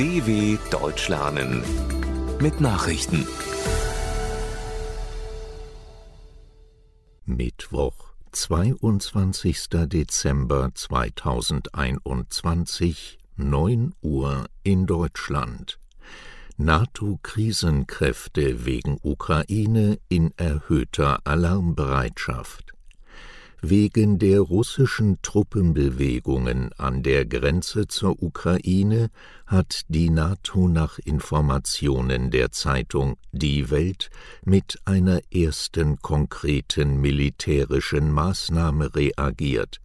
DW Deutsch lernen mit Nachrichten. Mittwoch, 22. Dezember 2021, 9 Uhr in Deutschland. NATO-Krisenkräfte wegen Ukraine in erhöhter Alarmbereitschaft. Wegen der russischen Truppenbewegungen an der Grenze zur Ukraine hat die NATO nach Informationen der Zeitung Die Welt mit einer ersten konkreten militärischen Maßnahme reagiert.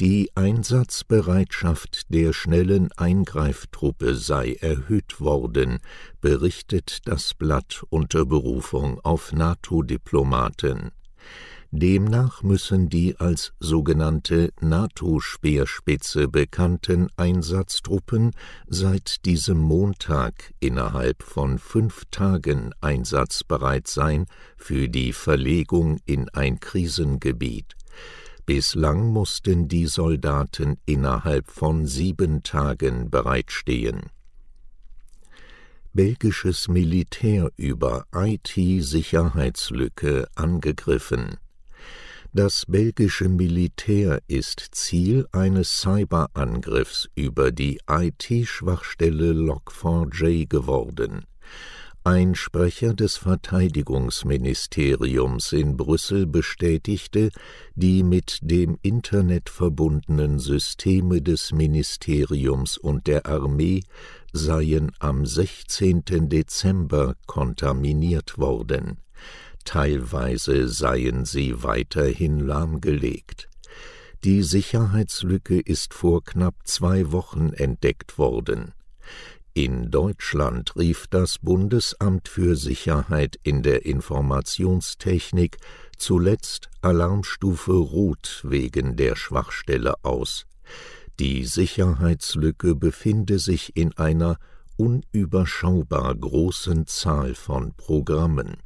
Die Einsatzbereitschaft der schnellen Eingreiftruppe sei erhöht worden, berichtet das Blatt unter Berufung auf NATO-Diplomaten. Demnach müssen die als sogenannte NATO-Speerspitze bekannten Einsatztruppen seit diesem Montag innerhalb von fünf Tagen einsatzbereit sein für die Verlegung in ein Krisengebiet. Bislang mussten die Soldaten innerhalb von sieben Tagen bereitstehen. Belgisches Militär über IT-Sicherheitslücke angegriffen. Das belgische Militär ist Ziel eines Cyberangriffs über die IT-Schwachstelle Log4j geworden. Ein Sprecher des Verteidigungsministeriums in Brüssel bestätigte, die mit dem Internet verbundenen Systeme des Ministeriums und der Armee seien am 16. Dezember kontaminiert worden teilweise seien sie weiterhin lahmgelegt. Die Sicherheitslücke ist vor knapp zwei Wochen entdeckt worden. In Deutschland rief das Bundesamt für Sicherheit in der Informationstechnik zuletzt Alarmstufe Rot wegen der Schwachstelle aus. Die Sicherheitslücke befinde sich in einer unüberschaubar großen Zahl von Programmen.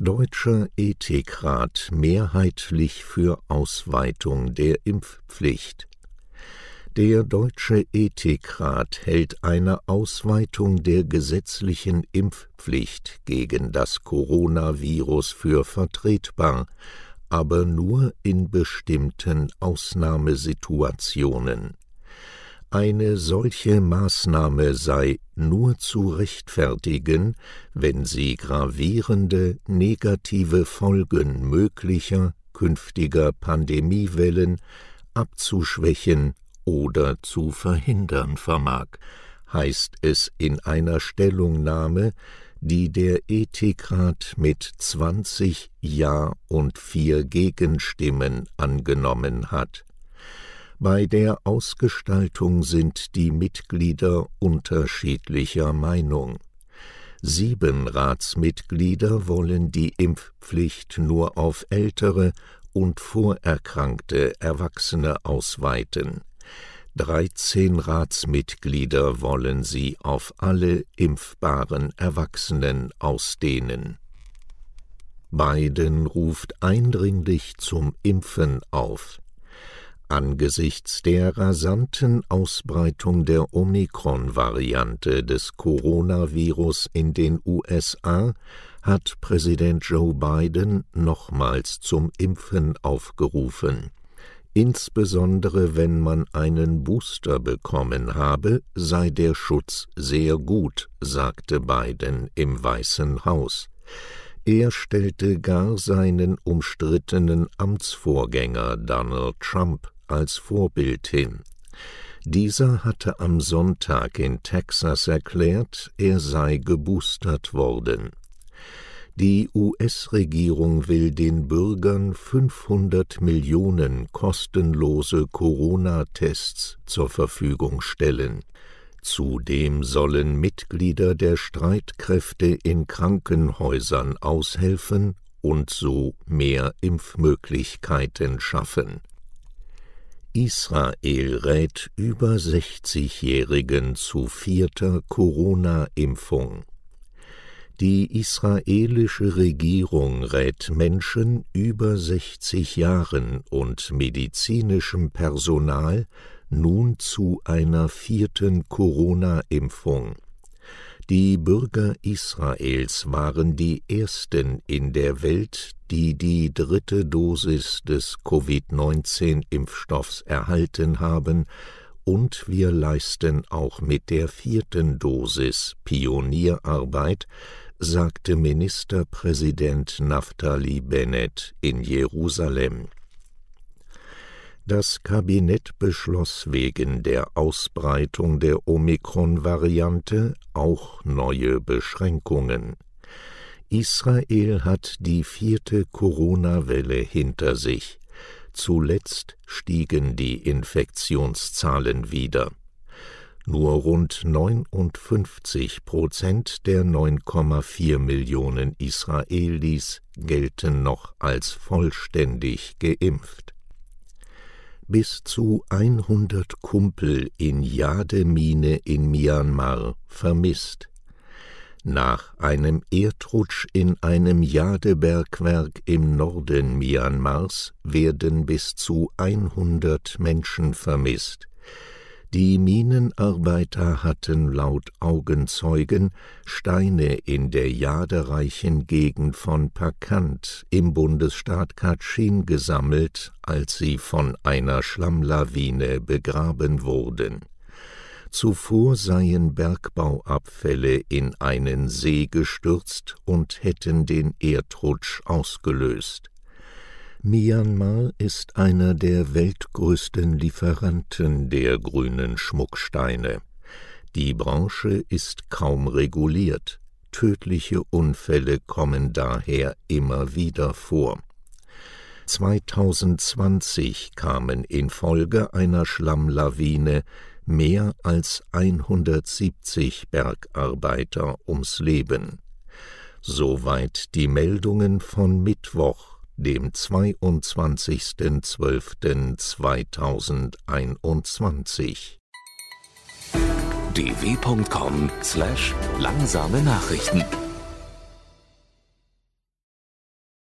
Deutscher Ethikrat mehrheitlich für Ausweitung der Impfpflicht. Der Deutsche Ethikrat hält eine Ausweitung der gesetzlichen Impfpflicht gegen das Coronavirus für vertretbar, aber nur in bestimmten Ausnahmesituationen. Eine solche Maßnahme sei nur zu rechtfertigen, wenn sie gravierende negative Folgen möglicher künftiger Pandemiewellen abzuschwächen oder zu verhindern vermag, heißt es in einer Stellungnahme, die der Ethikrat mit zwanzig Ja und vier Gegenstimmen angenommen hat. Bei der Ausgestaltung sind die Mitglieder unterschiedlicher Meinung. Sieben Ratsmitglieder wollen die Impfpflicht nur auf ältere und vorerkrankte Erwachsene ausweiten. Dreizehn Ratsmitglieder wollen sie auf alle impfbaren Erwachsenen ausdehnen. Biden ruft eindringlich zum Impfen auf. Angesichts der rasanten Ausbreitung der Omikron-Variante des Coronavirus in den USA hat Präsident Joe Biden nochmals zum Impfen aufgerufen. Insbesondere wenn man einen Booster bekommen habe, sei der Schutz sehr gut, sagte Biden im Weißen Haus. Er stellte gar seinen umstrittenen Amtsvorgänger Donald Trump als Vorbild hin. Dieser hatte am Sonntag in Texas erklärt, er sei geboostert worden. Die US-Regierung will den Bürgern 500 Millionen kostenlose Corona-Tests zur Verfügung stellen. Zudem sollen Mitglieder der Streitkräfte in Krankenhäusern aushelfen und so mehr Impfmöglichkeiten schaffen. Israel rät über 60-Jährigen zu vierter Corona-Impfung. Die israelische Regierung rät Menschen über 60 Jahren und medizinischem Personal nun zu einer vierten Corona-Impfung. Die Bürger Israels waren die ersten in der Welt, die die dritte Dosis des Covid-19-Impfstoffs erhalten haben, und wir leisten auch mit der vierten Dosis Pionierarbeit, sagte Ministerpräsident Naftali Bennett in Jerusalem. Das Kabinett beschloss wegen der Ausbreitung der Omikron-Variante auch neue Beschränkungen. Israel hat die vierte Corona-Welle hinter sich. Zuletzt stiegen die Infektionszahlen wieder. Nur rund 59 Prozent der 9,4 Millionen Israelis gelten noch als vollständig geimpft bis zu 100 Kumpel in Jademine in Myanmar vermisst. Nach einem Erdrutsch in einem Jadebergwerk im Norden Myanmars werden bis zu 100 Menschen vermisst. Die Minenarbeiter hatten laut Augenzeugen Steine in der jadereichen Gegend von Pakant im Bundesstaat Kachin gesammelt, als sie von einer Schlammlawine begraben wurden. Zuvor seien Bergbauabfälle in einen See gestürzt und hätten den Erdrutsch ausgelöst. Myanmar ist einer der weltgrößten Lieferanten der grünen Schmucksteine. Die Branche ist kaum reguliert, tödliche Unfälle kommen daher immer wieder vor. 2020 kamen infolge einer Schlammlawine mehr als 170 Bergarbeiter ums Leben. Soweit die Meldungen von Mittwoch, dem 22.12.2021. dw.com/langsame Nachrichten